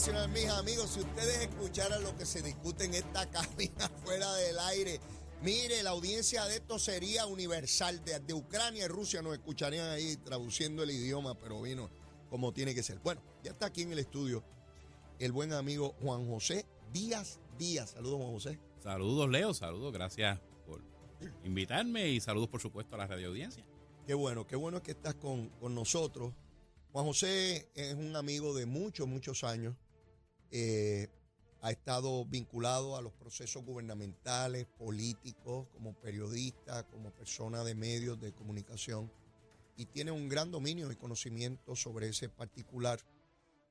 Nacional, mis amigos. Si ustedes escucharan lo que se discute en esta cabina fuera del aire, mire, la audiencia de esto sería universal. De, Ucrania y Rusia nos escucharían ahí traduciendo el idioma, pero vino como tiene que ser. Bueno, ya está aquí en el estudio el buen amigo Juan José Díaz Díaz. Saludos, Juan José. Saludos, Leo. Saludos. Gracias por invitarme y saludos, por supuesto, a la radio audiencia. Qué bueno, qué bueno que estás con, con nosotros. Juan José es un amigo de muchos, muchos años. Eh, ha estado vinculado a los procesos gubernamentales, políticos, como periodista, como persona de medios de comunicación y tiene un gran dominio y conocimiento sobre ese particular.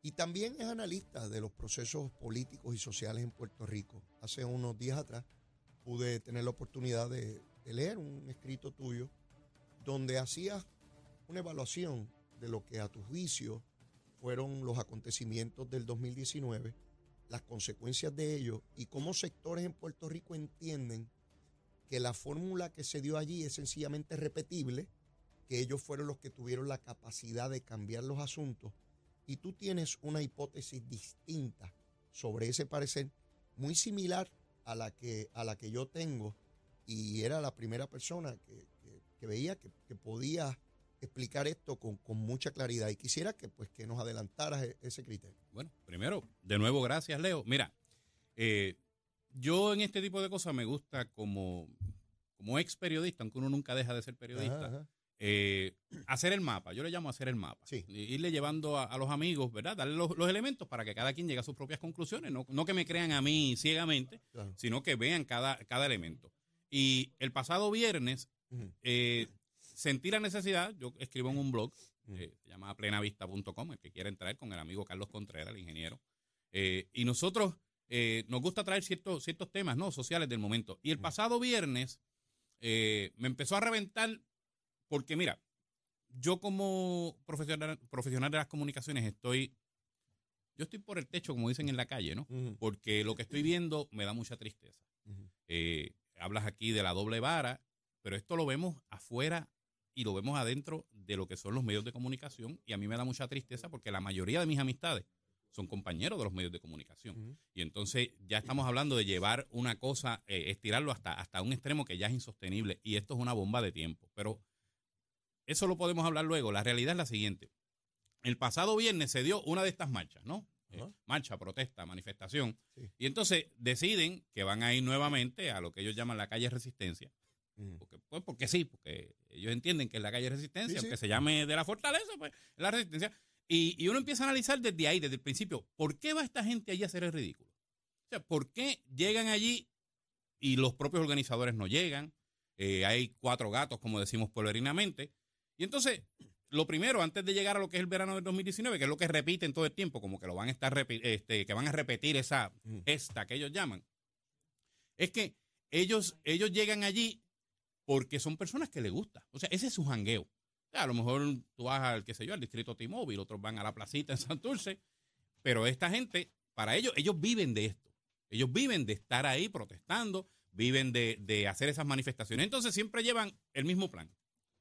Y también es analista de los procesos políticos y sociales en Puerto Rico. Hace unos días atrás pude tener la oportunidad de, de leer un escrito tuyo donde hacías una evaluación de lo que a tu juicio fueron los acontecimientos del 2019, las consecuencias de ello y cómo sectores en Puerto Rico entienden que la fórmula que se dio allí es sencillamente repetible, que ellos fueron los que tuvieron la capacidad de cambiar los asuntos. Y tú tienes una hipótesis distinta sobre ese parecer, muy similar a la que, a la que yo tengo y era la primera persona que, veía que, que podía explicar esto con, mucha claridad y quisiera que pues que nos adelantaras e, ese criterio. Bueno, primero, de nuevo, gracias, Leo. Mira, eh, yo en este tipo de cosas me gusta como, como ex periodista, aunque uno nunca deja de ser periodista, eh, hacer el mapa. Yo le llamo hacer el mapa. Irle llevando a, los amigos, ¿verdad? Darle los, elementos para que cada quien llegue a sus propias conclusiones. No, no que me crean a mí ciegamente, sino que vean cada, cada elemento. Y el pasado viernes, sentí la necesidad, yo escribo en un blog, eh, se llama plenavista.com, el que quiera entrar con el amigo Carlos Contreras, el ingeniero. Eh, y nosotros eh, nos gusta traer ciertos, ciertos temas no sociales del momento. Y el pasado viernes me empezó a reventar porque, mira, yo como profesional, profesional de las comunicaciones estoy, yo estoy por el techo, como dicen en la calle, ¿no? Porque lo que estoy viendo me da mucha tristeza. hablas aquí de la doble vara, pero esto lo vemos afuera y lo vemos adentro de lo que son los medios de comunicación y a mí me da mucha tristeza porque la mayoría de mis amistades son compañeros de los medios de comunicación. Y entonces ya estamos hablando de llevar una cosa, eh, estirarlo hasta, hasta un extremo que ya es insostenible y esto es una bomba de tiempo. Pero eso lo podemos hablar luego. La realidad es la siguiente. El pasado viernes se dio una de estas marchas, ¿no? Eh, marcha, protesta, manifestación. Y entonces deciden que van a ir nuevamente a lo que ellos llaman la calle Resistencia porque, pues porque sí, porque ellos entienden que es la calle Resistencia, aunque se llame de la fortaleza, pues es la Resistencia. Y, uno empieza a analizar desde ahí, desde el principio, ¿por qué va esta gente allí a hacer el ridículo? O sea, ¿por qué llegan allí y los propios organizadores no llegan? Eh, hay cuatro gatos, como decimos pueblerinamente. Y entonces, lo primero, antes de llegar a lo que es el verano del 2019, que es lo que repiten todo el tiempo, como que lo van a estar este, que van a repetir esa esta que ellos llaman, es que ellos, ellos llegan allí porque son personas que les gusta. O sea, ese es su jangueo. a lo mejor tú vas al, qué sé yo, al distrito T-Mobile, otros van a la placita en Santurce, pero esta gente, para ellos, ellos viven de esto. Ellos viven de estar ahí protestando, viven de, hacer esas manifestaciones. Entonces siempre llevan el mismo plan.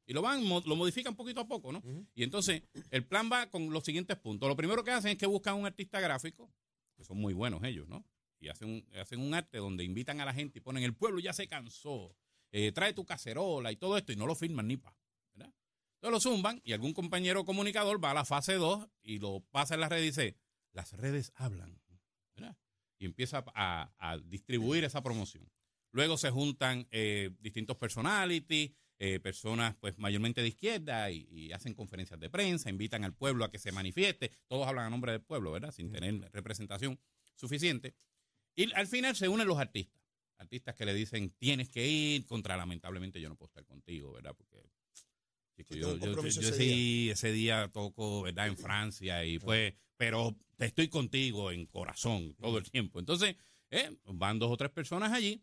Y lo van, lo modifican poquito a poco, ¿no? Y entonces el plan va con los siguientes puntos. Lo primero que hacen es que buscan un artista gráfico, que son muy buenos ellos, ¿no? Y hacen hacen un arte donde invitan a la gente y ponen el pueblo ya se cansó eh, trae tu cacerola y todo esto, y no lo firman ni pa. ¿verdad? Entonces lo zumban y algún compañero comunicador va a la fase 2 y lo pasa en la red y dice, las redes hablan. ¿verdad? Y empieza a, distribuir esa promoción. Luego se juntan eh, distintos personalities, eh, personas pues mayormente de izquierda y, hacen conferencias de prensa, invitan al pueblo a que se manifieste, todos hablan a nombre del pueblo, ¿verdad? Sin tener representación suficiente. Y al final se unen los artistas artistas que le dicen tienes que ir contra lamentablemente yo no puedo estar contigo, ¿verdad? Porque yo, ese sí, día. ese día toco, ¿verdad? En Francia y pues, pero te estoy contigo en corazón todo el tiempo. Entonces, eh, van dos o tres personas allí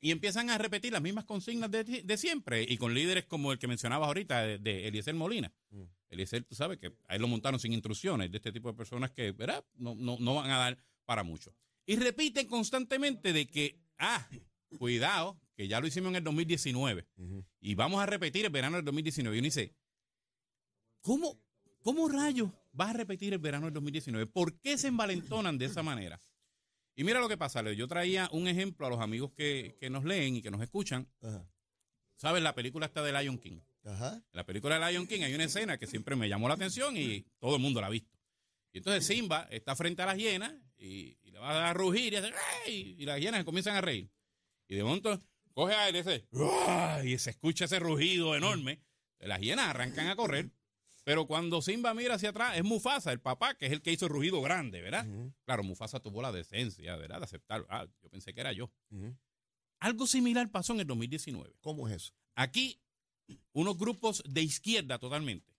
y empiezan a repetir las mismas consignas de, siempre y con líderes como el que mencionabas ahorita de, Eliezer Molina. Mm. Eliezer, tú sabes que ahí lo montaron sin instrucciones de este tipo de personas que, ¿verdad? No, no, no van a dar para mucho. Y repiten constantemente de que Ah, cuidado, que ya lo hicimos en el 2019. Y vamos a repetir el verano del 2019. Y uno dice, ¿cómo, ¿cómo rayos vas a repetir el verano del 2019? ¿Por qué se envalentonan de esa manera? Y mira lo que pasa, Leo. Yo traía un ejemplo a los amigos que, nos leen y que nos escuchan. ¿Sabes? La película está de Lion King. En la película de Lion King hay una escena que siempre me llamó la atención y todo el mundo la ha visto. Y entonces Simba está frente a las hienas y, le va a rugir y, hace, y las hienas comienzan a reír. Y de momento coge aire ese, y se escucha ese rugido enorme. Las hienas arrancan a correr. Pero cuando Simba mira hacia atrás, es Mufasa, el papá, que es el que hizo el rugido grande, ¿verdad? Claro, Mufasa tuvo la decencia, ¿verdad? De aceptar. Ah, yo pensé que era yo. Algo similar pasó en el 2019. ¿Cómo es eso? Aquí, unos grupos de izquierda totalmente.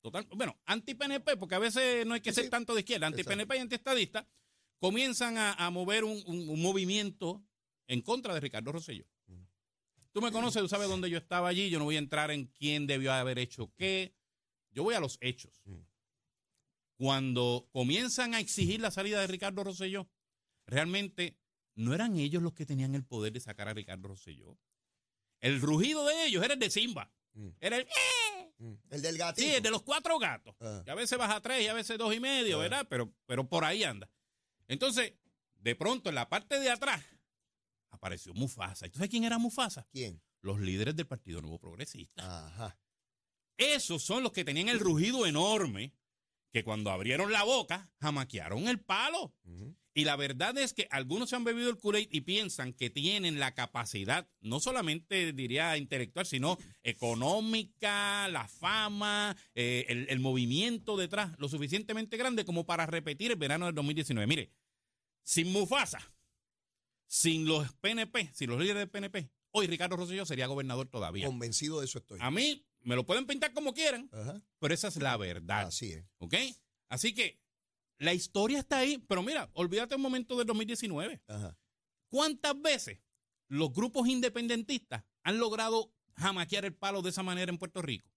Total, bueno, anti-PNP, porque a veces no hay que ser tanto de izquierda, anti-PNP y anti-estadista, comienzan a, mover un, movimiento en contra de Ricardo Rosselló. Tú me conoces, tú sabes dónde yo estaba allí, yo no voy a entrar en quién debió haber hecho qué, yo voy a los hechos. Cuando comienzan a exigir la salida de Ricardo Rosselló, realmente no eran ellos los que tenían el poder de sacar a Ricardo Rosselló. El rugido de ellos era el de Simba. Mm. Era el... Mm. El del gatito. Sí, el de los cuatro gatos. Ah. Que a veces baja tres y a veces dos y medio, ah. ¿verdad? Pero, pero por ahí anda. Entonces, de pronto, en la parte de atrás, apareció Mufasa. ¿Entonces quién era Mufasa? ¿Quién? Los líderes del Partido Nuevo Progresista. Ajá. Esos son los que tenían el rugido enorme que cuando abrieron la boca jamaquearon el palo. Y la verdad es que algunos se han bebido el kool y piensan que tienen la capacidad, no solamente diría intelectual, sino económica, la fama, eh, el, el, movimiento detrás, lo suficientemente grande como para repetir el verano del 2019. Mire, sin Mufasa, sin los PNP, sin los líderes del PNP, hoy Ricardo Rosselló sería gobernador todavía. Convencido de eso estoy. A mí me lo pueden pintar como quieran, pero esa es la verdad. Así es. ¿Ok? Así que la historia está ahí, pero mira, olvídate un momento del 2019. ¿Cuántas veces los grupos independentistas han logrado jamaquear el palo de esa manera en Puerto Rico?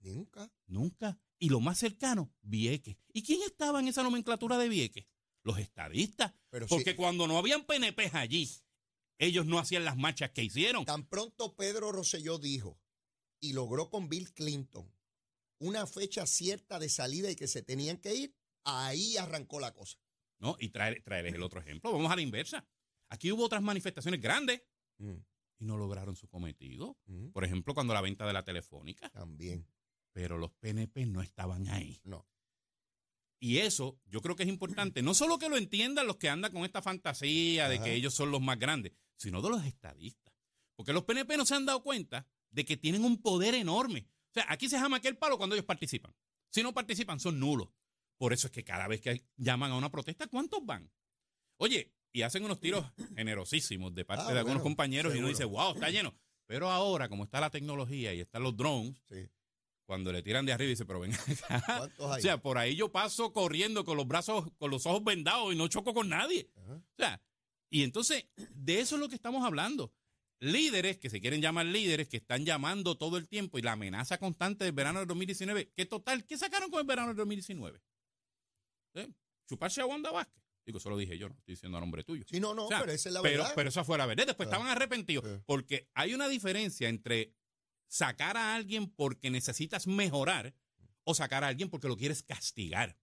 Nunca. Nunca. Y lo más cercano, Vieques. ¿Y quién estaba en esa nomenclatura de Vieques? Los estadistas. Porque cuando no habían PNP allí, ellos no hacían las marchas que hicieron. Tan pronto Pedro Rosselló dijo y logró con Bill Clinton una fecha cierta de salida y que se tenían que ir, ahí arrancó la cosa. No, y traer, traerles el otro ejemplo. Vamos a la inversa. Aquí hubo otras manifestaciones grandes mm. y no lograron su cometido. Mm. Por ejemplo, cuando la venta de la telefónica. También. Pero los PNP no estaban ahí. No. Y eso yo creo que es importante. No solo que lo entiendan los que andan con esta fantasía de que ellos son los más grandes, sino de los estadistas. Porque los PNP no se han dado cuenta de que tienen un poder enorme. O sea, aquí se llama aquel palo cuando ellos participan. Si no participan, son nulos. Por eso es que cada vez que llaman a una protesta, ¿cuántos van? Oye, y hacen unos tiros generosísimos de parte ah, de algunos compañeros y uno dice, wow, está lleno. Pero ahora, como está la tecnología y están los drones, cuando le tiran de arriba, dice, pero ven acá. O sea, por ahí yo paso corriendo con los brazos, con los ojos vendados y no choco con nadie. O sea, y entonces, de eso es lo que estamos hablando líderes que se quieren llamar líderes que están llamando todo el tiempo y la amenaza constante del verano del 2019. ¿Qué total? ¿Qué sacaron con el verano del 2019? ¿Eh? Chuparse a Wanda Vázquez. Digo, eso lo dije yo, no estoy diciendo a nombre tuyo. Sí, no, no, pero esa es la pero, verdad. Pero eso fue la verdad. Después ah. estaban arrepentidos. Porque hay una diferencia entre sacar a alguien porque necesitas mejorar o sacar a alguien porque lo quieres castigar.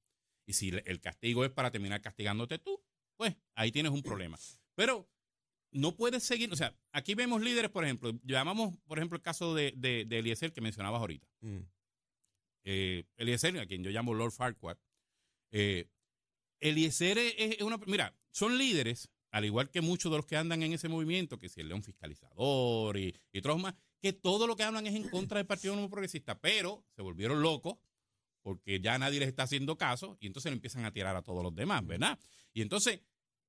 Y si el castigo es para terminar castigándote tú, pues ahí tienes un problema. Pero no puedes seguir, o sea, aquí vemos líderes, por ejemplo, llamamos, por ejemplo, el caso de, de, Eliezer que mencionabas ahorita. Mm. Eh, Eliezer, a quien yo llamo Lord Farquhar, eh, Eliezer es, una, mira, son líderes, al igual que muchos de los que andan en ese movimiento, que si el león fiscalizador y, y otros más, que todo lo que hablan es en contra del Partido Nuevo Progresista, pero se volvieron locos porque ya nadie les está haciendo caso y entonces le empiezan a tirar a todos los demás, ¿verdad? Y entonces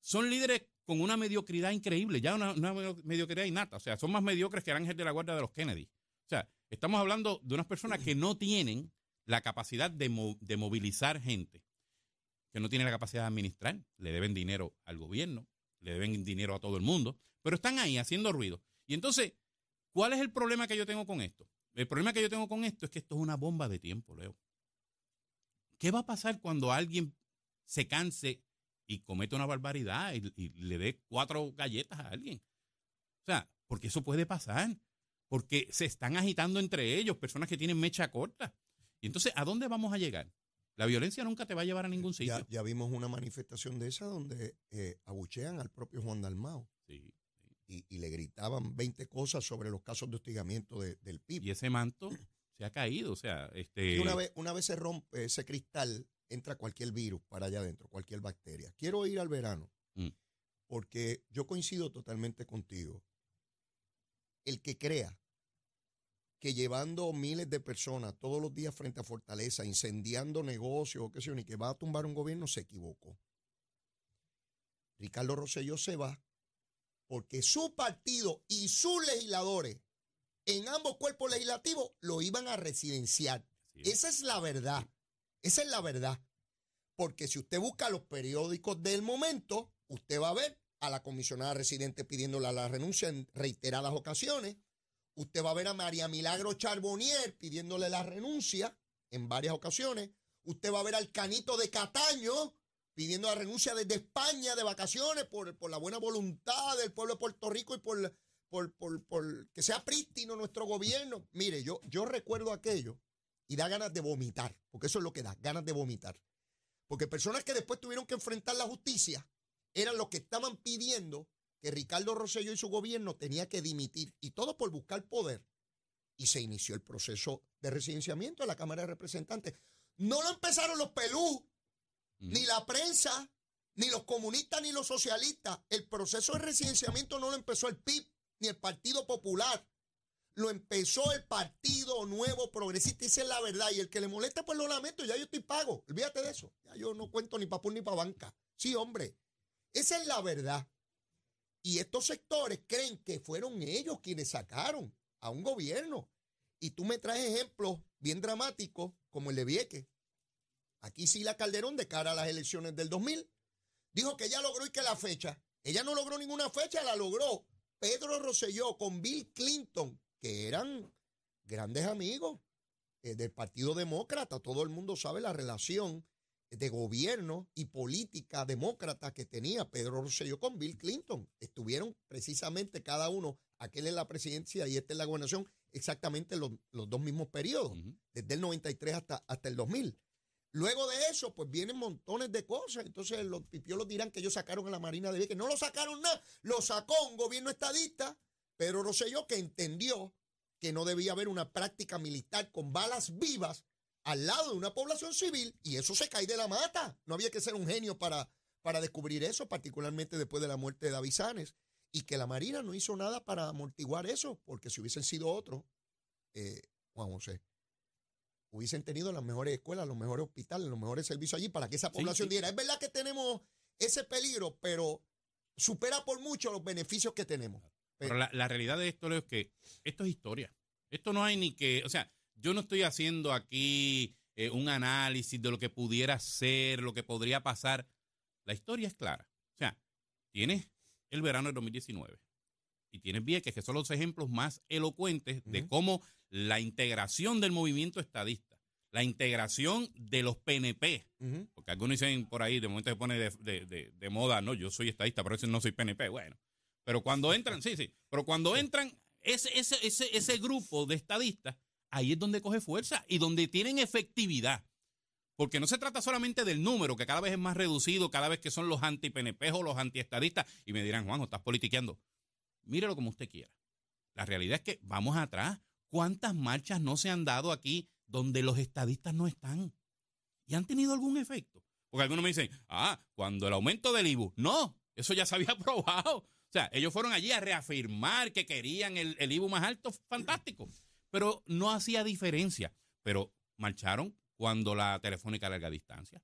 son líderes con una mediocridad increíble, ya una, mediocridad innata. O sea, son más mediocres que el ángel de la guardia de los Kennedy. O sea, estamos hablando de unas personas que no tienen la capacidad de, movilizar gente, que no tienen la capacidad de administrar, le deben dinero al gobierno, le deben dinero a todo el mundo, pero están ahí haciendo ruido. Y entonces, ¿cuál es el problema que yo tengo con esto? El problema que yo tengo con esto es que esto es una bomba de tiempo, Leo. ¿Qué va a pasar cuando alguien se canse y comete una barbaridad y, le dé cuatro galletas a alguien. O sea, porque eso puede pasar. Porque se están agitando entre ellos, personas que tienen mecha corta. Y entonces, ¿a dónde vamos a llegar? La violencia nunca te va a llevar a ningún sitio. Ya, vimos una manifestación de esa donde eh, abuchean al propio Juan Dalmao. Sí. Y, le gritaban 20 cosas sobre los casos de hostigamiento del PIB. Y ese manto se ha caído, o sea, este... una vez, una vez se rompe ese cristal, entra cualquier virus para allá adentro, cualquier bacteria. Quiero ir al verano, mm. porque yo coincido totalmente contigo. El que crea que llevando miles de personas todos los días frente a Fortaleza, incendiando negocios o qué sé yo, ni que va a tumbar un gobierno, se equivocó. Ricardo Rosselló se va porque su partido y sus legisladores en ambos cuerpos legislativos lo iban a residenciar. Esa es la verdad. Esa es la verdad. Porque si usted busca los periódicos del momento, usted va a ver a la comisionada residente pidiéndole la renuncia en reiteradas ocasiones, Usted va a ver a María Milagro Charbonnier pidiéndole la renuncia en varias ocasiones. Usted va a ver al Canito de Cataño pidiendo la renuncia desde España de vacaciones por, por la buena voluntad del pueblo de Puerto Rico y por, por, por, que sea prístino nuestro gobierno. Mire, yo, yo recuerdo aquello y da ganas de vomitar, porque eso es lo que da, ganas de vomitar. Porque personas que después tuvieron que enfrentar la justicia eran los que estaban pidiendo que Ricardo Rosselló y su gobierno tenía que dimitir, y todo por buscar poder. Y se inició el proceso de residenciamiento de la Cámara de Representantes. No lo empezaron los pelú, ni la prensa, ni los comunistas, ni los socialistas. El proceso de residenciamiento no lo empezó el PIB, ni el Partido Popular. Lo empezó el Partido Nuevo Progresista. Esa es la verdad. Y el que le molesta, pues lo lamento. Ya yo estoy pago. Olvídate de eso. Ya yo no cuento ni para ni para banca. Sí, hombre. Esa es la verdad. Y estos sectores creen que fueron ellos quienes sacaron a un gobierno. Y tú me traes ejemplos bien dramáticos como el de Vieque. Aquí sí la Calderón, de cara a las elecciones del 2000, dijo que ella logró y que la fecha. Ella no logró ninguna fecha, la logró Pedro Rosselló con Bill Clinton, que eran grandes amigos eh, del Partido Demócrata. Todo el mundo sabe la relación de gobierno y política demócrata que tenía Pedro Rosselló con Bill Clinton. Estuvieron precisamente cada uno, aquel en la presidencia y este en la gobernación, exactamente los, dos mismos periodos, desde el 93 hasta, hasta el 2000. Luego de eso, pues vienen montones de cosas. Entonces los pipiolos dirán que ellos sacaron a la Marina de que No lo sacaron nada, lo sacó un gobierno estadista, Pedro Rosselló que entendió que no debía haber una práctica militar con balas vivas al lado de una población civil y eso se cae de la mata. No había que ser un genio para, para descubrir eso, particularmente después de la muerte de David Sanes. Y que la Marina no hizo nada para amortiguar eso, porque si hubiesen sido otros, eh, Juan José, hubiesen tenido las mejores escuelas, los mejores hospitales, los mejores servicios allí para que esa población diera. Es verdad que tenemos ese peligro, pero supera por mucho los beneficios que tenemos. Pero, la, la, realidad de esto es que esto es historia. Esto no hay ni que, o sea, yo no estoy haciendo aquí eh, un análisis de lo que pudiera ser, lo que podría pasar. La historia es clara. O sea, tienes el verano de 2019 y tienes Vieques, que son los ejemplos más elocuentes de cómo la integración del movimiento estadista, la integración de los PNP, porque algunos dicen por ahí, de momento se pone de, moda, no, yo soy estadista, pero eso no soy PNP, bueno. Pero cuando entran, sí, sí, pero cuando entran ese, ese, ese, ese grupo de estadistas, ahí es donde coge fuerza y donde tienen efectividad. Porque no se trata solamente del número, que cada vez es más reducido, cada vez que son los anti-PNP o los anti-estadistas, y me dirán, Juan, estás politiqueando. Mírelo como usted quiera. La realidad es que vamos atrás. ¿Cuántas marchas no se han dado aquí donde los estadistas no están? ¿Y han tenido algún efecto? Porque algunos me dicen, ah, cuando el aumento del IBU. No, eso ya se había aprobado. O sea, ellos fueron allí a reafirmar que querían el, el IBU más alto. Fantástico pero no hacía diferencia. Pero marcharon cuando la telefónica a larga distancia.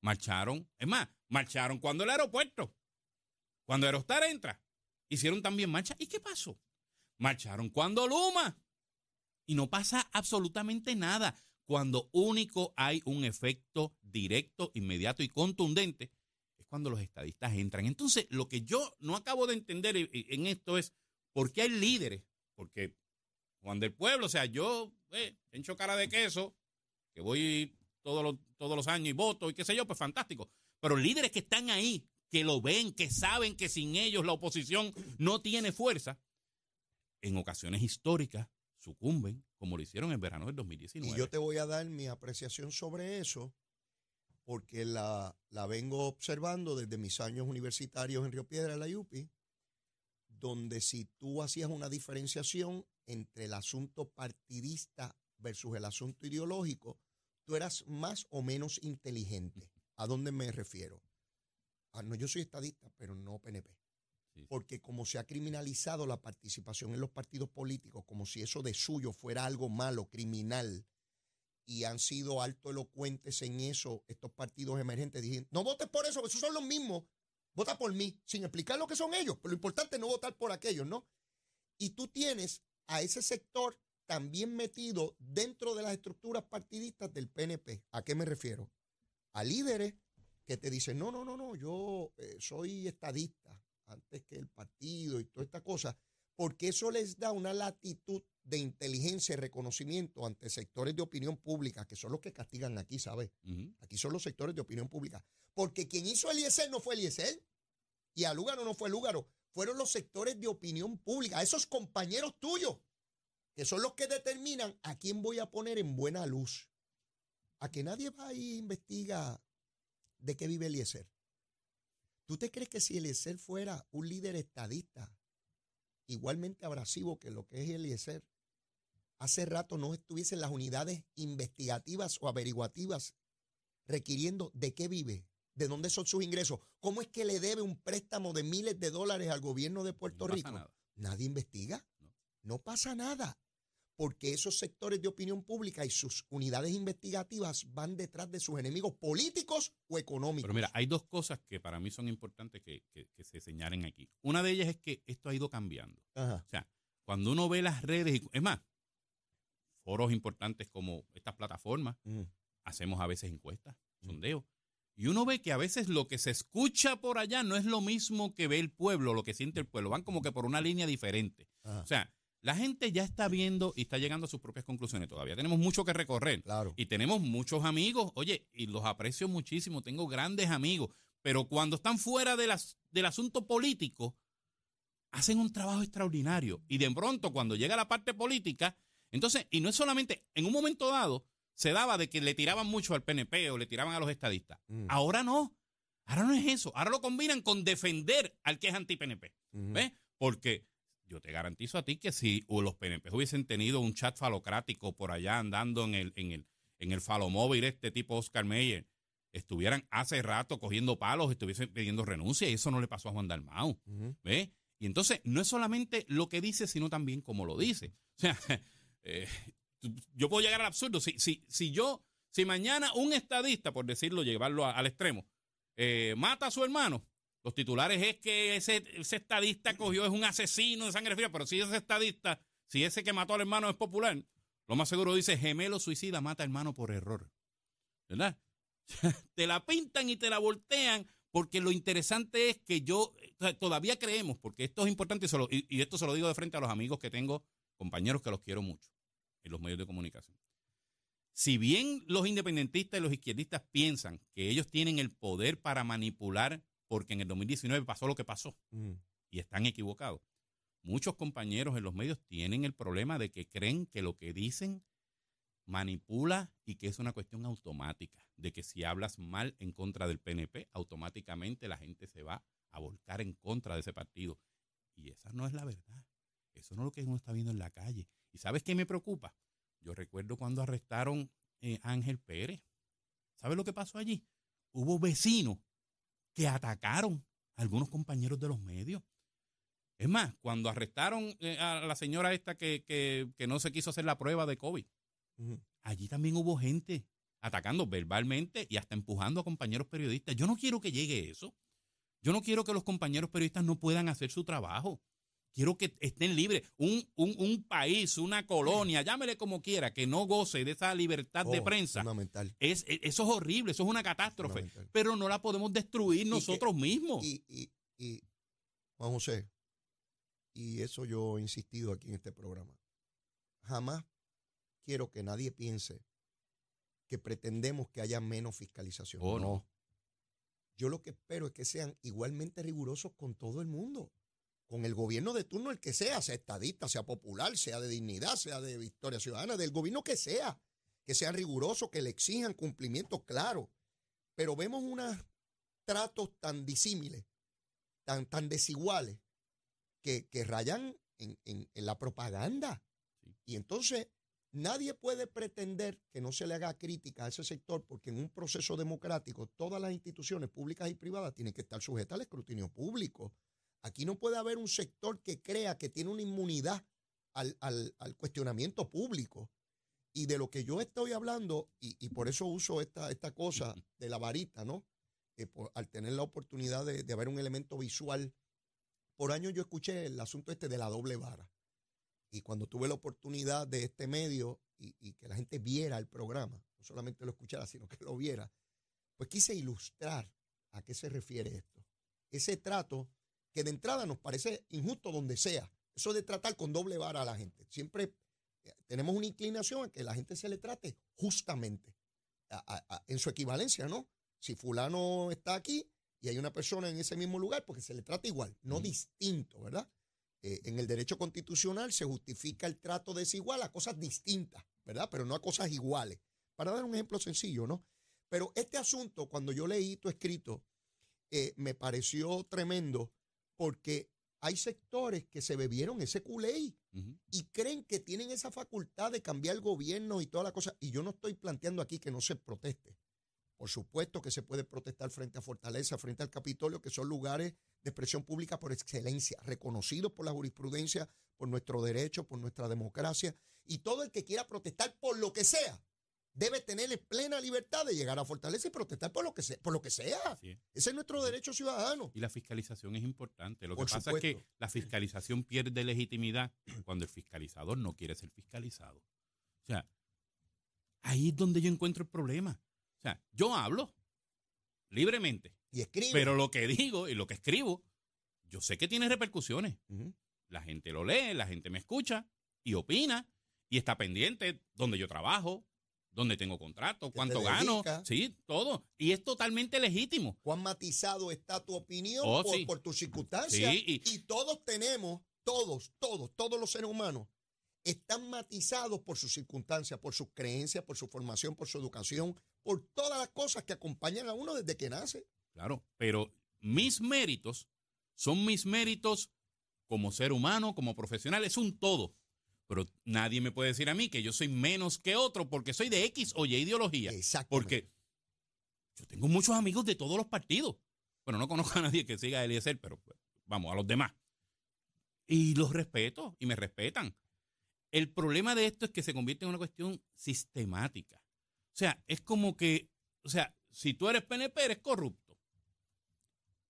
Marcharon, es más, marcharon cuando el aeropuerto, cuando Aerostar entra, hicieron también marcha. ¿Y qué pasó? Marcharon cuando Luma. Y no pasa absolutamente nada. Cuando único hay un efecto directo, inmediato y contundente, es cuando los estadistas entran. Entonces, lo que yo no acabo de entender en esto es por qué hay líderes, porque Juan del Pueblo. O sea, yo, eh, hecho cara de queso, que voy todos los, todos los años y voto y qué sé yo, pues fantástico. Pero líderes que están ahí, que lo ven, que saben que sin ellos la oposición no tiene fuerza, en ocasiones históricas sucumben, como lo hicieron en verano del 2019. Y yo te voy a dar mi apreciación sobre eso. porque la, la vengo observando desde mis años universitarios en Río Piedra, la UPI, donde si tú hacías una diferenciación entre el asunto partidista versus el asunto ideológico, tú eras más o menos inteligente. ¿A dónde me refiero? Ah, no, yo soy estadista, pero no PNP. Porque como se ha criminalizado la participación en los partidos políticos, como si eso de suyo fuera algo malo, criminal, y han sido alto elocuentes en eso estos partidos emergentes, diciendo, no votes por eso, esos son los mismos, vota por mí, sin explicar lo que son ellos, pero lo importante es no votar por aquellos, ¿no? Y tú tienes a ese sector también metido dentro de las estructuras partidistas del PNP. ¿A qué me refiero? A líderes que te dicen, no, no, no, no, yo eh, soy estadista antes que el partido y toda esta cosa, porque eso les da una latitud de inteligencia y reconocimiento ante sectores de opinión pública, que son los que castigan aquí, ¿sabes? Aquí son los sectores de opinión pública. Porque quien hizo el no fue el IESER, y a Lúgaro no fue Lúgaro, fueron los sectores de opinión pública, esos compañeros tuyos, que son los que determinan a quién voy a poner en buena luz. A que nadie va e investiga de qué vive Eliezer. ¿Tú te crees que si Eliezer fuera un líder estadista, igualmente abrasivo que lo que es Eliezer, hace rato no estuviesen las unidades investigativas o averiguativas requiriendo de qué vive, de dónde son sus ingresos, cómo es que le debe un préstamo de miles de dólares al gobierno de Puerto Rico? Nadie investiga. no pasa nada porque esos sectores de opinión pública y sus unidades investigativas van detrás de sus enemigos políticos o económicos. Pero mira, hay dos cosas que para mí son importantes que, se señalen aquí. Una de ellas es que esto ha ido cambiando. O sea, cuando uno ve las redes, es más, foros importantes como estas plataformas, hacemos a veces encuestas, sondeos, y uno ve que a veces lo que se escucha por allá no es lo mismo que ve el pueblo, lo que siente el pueblo, van como que por una línea diferente. O sea, la gente ya está viendo y está llegando a sus propias conclusiones. Todavía tenemos mucho que recorrer. Claro. Y tenemos muchos amigos. Oye, y los aprecio muchísimo. Tengo grandes amigos. Pero cuando están fuera de las, del asunto político, hacen un trabajo extraordinario. Y de pronto, cuando llega la parte política, entonces, y no es solamente, en un momento dado, se daba de que le tiraban mucho al PNP o le tiraban a los estadistas. Mm. Ahora no. Ahora no es eso. Ahora lo combinan con defender al que es anti-PNP. ¿Ves? Porque yo te garantizo a ti que si los PNP hubiesen tenido un chat falocrático por allá andando en el, en el, en el falomóvil este tipo Oscar Meyer, estuvieran hace rato cogiendo palos, estuviesen pidiendo renuncia y eso no le pasó a Juan Dalmau. ¿Ve? Y entonces no es solamente lo que dice, sino también cómo lo dice. O sea, eh, yo puedo llegar al absurdo. Si, si, si yo, si mañana un estadista, por decirlo, llevarlo al extremo, eh, mata a su hermano, los titulares es que ese, estadista cogió, es un asesino de sangre fría, pero si ese estadista, si ese que mató al hermano es popular, lo más seguro dice gemelo suicida mata al hermano por error. ¿Verdad? te la pintan y te la voltean porque lo interesante es que yo todavía creemos, porque esto es importante y, y, esto se lo digo de frente a los amigos que tengo, compañeros que los quiero mucho en los medios de comunicación. Si bien los independentistas y los izquierdistas piensan que ellos tienen el poder para manipular porque en el 2019 pasó lo que pasó mm. y están equivocados. Muchos compañeros en los medios tienen el problema de que creen que lo que dicen manipula y que es una cuestión automática, de que si hablas mal en contra del PNP, automáticamente la gente se va a volcar en contra de ese partido. Y esa no es la verdad. Eso no es lo que uno está viendo en la calle. ¿Y sabes qué me preocupa? Yo recuerdo cuando arrestaron eh, a Ángel Pérez. ¿Sabes lo que pasó allí? Hubo vecinos que atacaron a algunos compañeros de los medios. Es más, cuando arrestaron eh, a la señora esta que, no se quiso hacer la prueba de COVID, allí también hubo gente atacando verbalmente y hasta empujando a compañeros periodistas. Yo no quiero que llegue eso. Yo no quiero que los compañeros periodistas no puedan hacer su trabajo. Quiero que estén libres. Un, un, país, una colonia, llámele como quiera, que no goce de esa libertad de oh, prensa. Es, e, eso es horrible, eso es una catástrofe. Pero no la podemos destruir nosotros mismos. Y, y, y, Juan José, y eso yo he insistido aquí en este programa. Jamás quiero que nadie piense que pretendemos que haya menos fiscalización. Oh, no. Yo lo que espero es que sean igualmente rigurosos con todo el mundo con el gobierno de turno, el que sea, sea estadista, sea popular, sea de dignidad, sea de victoria ciudadana, del gobierno que sea, que sean rigurosos, que le exijan cumplimiento claro. pero vemos unos tratos tan disímiles, tan, tan desiguales, que, rayan en, la propaganda. Y entonces nadie puede pretender que no se le haga crítica a ese sector porque en un proceso democrático todas las instituciones públicas y privadas tienen que estar sujetas al escrutinio público. Aquí no puede haber un sector que crea que tiene una inmunidad al, cuestionamiento público. Y de lo que yo estoy hablando, y, por eso uso esta, esta cosa de la varita, ¿no? Eh, al tener la oportunidad de, de haber un elemento visual por años yo escuché el asunto este de la doble vara. Y cuando tuve la oportunidad de este medio y, que la gente viera el programa, no solamente lo escuchara, sino que lo viera, pues quise ilustrar a qué se refiere esto. Ese trato que de entrada nos parece injusto donde sea. Eso de tratar con doble vara a la gente. Siempre eh, tenemos una inclinación a que la gente se le trate justamente, en su equivalencia, ¿no? Si fulano está aquí, y hay una persona en ese mismo lugar porque se le trata igual, no distinto, ¿verdad? Eh, en el derecho constitucional se justifica el trato desigual a cosas distintas, ¿verdad? Pero no a cosas iguales. Para dar un ejemplo sencillo, ¿no? Pero este asunto, cuando yo leí tu escrito, eh, me pareció tremendo porque hay sectores que se bebieron ese culé y creen que tienen esa facultad de cambiar el gobierno y toda la cosa. Y yo no estoy planteando aquí que no se proteste. Por supuesto que se puede protestar frente a Fortaleza, frente al Capitolio, que son lugares de expresión pública por excelencia, reconocidos por la jurisprudencia, por nuestro derecho, por nuestra democracia. Y todo el que quiera protestar por lo que sea, debe tener plena libertad de llegar a Fortaleza y protestar por lo que sea. Por lo que sea. Ese es nuestro derecho ciudadano. Y la fiscalización es importante. Lo que pasa es que la fiscalización pierde legitimidad cuando el fiscalizador no quiere ser fiscalizado. O sea, ahí es donde yo encuentro el problema sea, yo hablo libremente. Y escribo. Pero lo que digo y lo que escribo, yo sé que tiene repercusiones. La gente lo lee, la gente me escucha y opina y está pendiente donde yo trabajo, donde tengo contrato, cuánto gano, sí, todo. Y es totalmente legítimo. Cuán matizado está tu opinión oh, por, tus circunstancias. y, y, todos tenemos, todos, todos, todos los seres humanos están matizados por sus circunstancias, por sus creencias, por su formación, por su educación, por todas las cosas que acompañan a uno desde que nace. Claro, pero mis méritos son mis méritos como ser humano, como profesional, es un todo. Pero nadie me puede decir a mí que yo soy menos que otro porque soy de X o Y ideología. Exacto. Porque yo tengo muchos amigos de todos los partidos. Bueno, no conozco a nadie que siga a Eliezer, pero pues, vamos, a los demás. Y los respeto y me respetan. El problema de esto es que se convierte en una cuestión sistemática. O sea, es como que, o sea, si tú eres PNP, eres corrupto.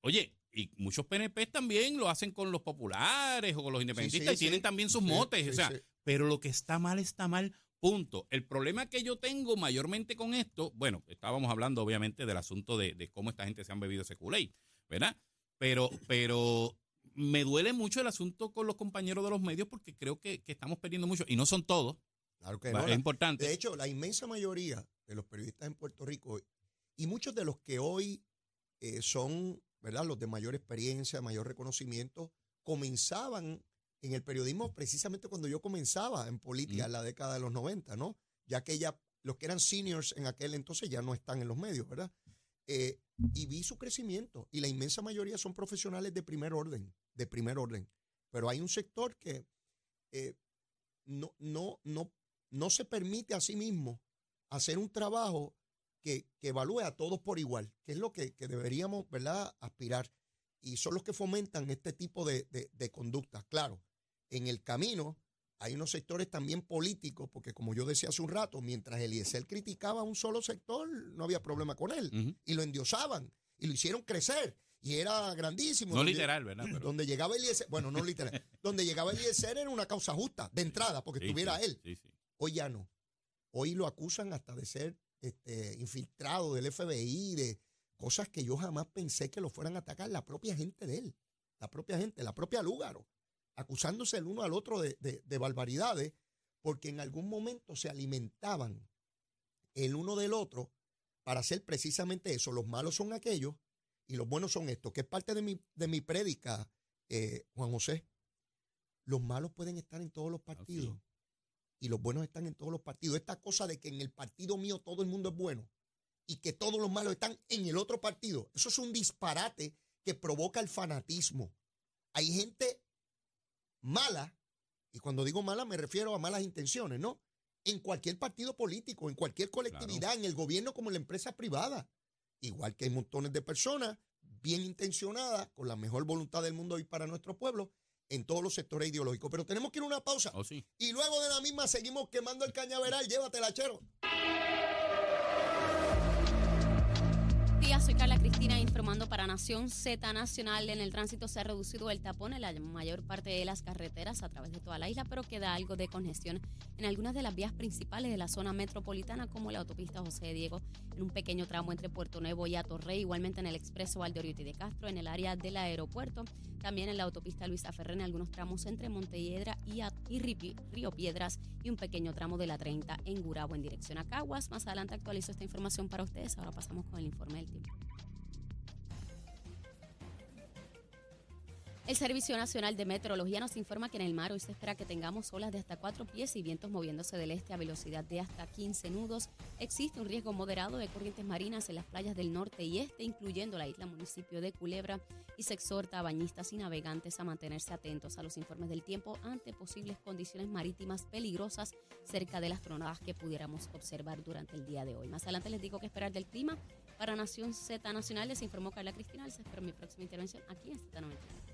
Oye, y muchos PNP también lo hacen con los populares o con los independentistas y tienen también sus motes. o sea, pero lo que está mal está mal, punto. El problema que yo tengo mayormente con esto, bueno, estábamos hablando obviamente del asunto de, cómo esta gente se han bebido ese culé, ¿verdad? Pero, pero me duele mucho el asunto con los compañeros de los medios porque creo que, que estamos perdiendo mucho, y no son todos. Claro que no. Es importante. De hecho, la inmensa mayoría de los periodistas en Puerto Rico y muchos de los que hoy eh, son, ¿verdad?, los de mayor experiencia, mayor reconocimiento, comenzaban en el periodismo precisamente cuando yo comenzaba en política en la década de los 90, ¿no? Ya que ya los que eran seniors en aquel entonces ya no están en los medios, ¿verdad? Eh, y vi su crecimiento y la inmensa mayoría son profesionales de primer orden, de primer orden. Pero hay un sector que eh, no, no, no, no se permite a sí mismo hacer un trabajo que, evalúe a todos por igual, que es lo que, deberíamos ¿verdad? aspirar. Y son los que fomentan este tipo de, de, conductas. Claro, en el camino hay unos sectores también políticos, porque como yo decía hace un rato, mientras Eliezer criticaba a un solo sector, no había problema con él. Y lo endiosaban y lo hicieron crecer. Y era grandísimo. No literal, ¿verdad? Donde llegaba Eliezer, bueno, no literal. donde llegaba Eliezer era una causa justa, de entrada, porque estuviera él. Hoy ya no. Hoy lo acusan hasta de ser este, infiltrado del FBI, de cosas que yo jamás pensé que lo fueran a atacar la propia gente de él, la propia gente, la propia Lúgaro, acusándose el uno al otro de, de barbaridades, porque en algún momento se alimentaban el uno del otro para hacer precisamente eso. Los malos son aquellos y los buenos son estos, que es parte de mi, de mi prédica, eh, Juan José. Los malos pueden estar en todos los partidos y los buenos están en todos los partidos. Esta cosa de que en el partido mío todo el mundo es bueno, y que todos los malos están en el otro partido. Eso es un disparate que provoca el fanatismo. Hay gente mala, y cuando digo mala me refiero a malas intenciones, ¿no? En cualquier partido político, en cualquier colectividad, en el gobierno como en la empresa privada. Igual que hay montones de personas bien intencionadas, con la mejor voluntad del mundo y para nuestro pueblo, en todos los sectores ideológicos. Pero tenemos que ir a una pausa. Oh, sí. Y luego de la misma seguimos quemando el cañaveral. Llévatela, chero. Para Nación Z Nacional. En el tránsito se ha reducido el tapón en la mayor parte de las carreteras a través de toda la isla, pero queda algo de congestión en algunas de las vías principales de la zona metropolitana, como la autopista José Diego, en un pequeño tramo entre Puerto Nuevo y Atorrey, igualmente en el expreso Valdoriotti de Castro, en el área del aeropuerto, también en la autopista Luisa Ferrer, en algunos tramos entre Montelledra y, y Río Piedras, y un pequeño tramo de la 30 en Gurabo en dirección a Caguas. Más adelante actualizo esta información para ustedes. Ahora pasamos con el informe del tiempo. El Servicio Nacional de Meteorología nos informa que en el mar hoy se espera que tengamos olas de hasta 4 pies y vientos moviéndose del este a velocidad de hasta 15 nudos. Existe un riesgo moderado de corrientes marinas en las playas del norte y este, incluyendo la isla municipio de Culebra, y se exhorta a bañistas y navegantes a mantenerse atentos a los informes del tiempo ante posibles condiciones marítimas peligrosas cerca de las tronadas que pudiéramos observar durante el día de hoy. Más adelante les digo qué esperar del clima. Para Nación Z Nacional les informó Carla Cristina. Les espero mi próxima intervención aquí en Z90.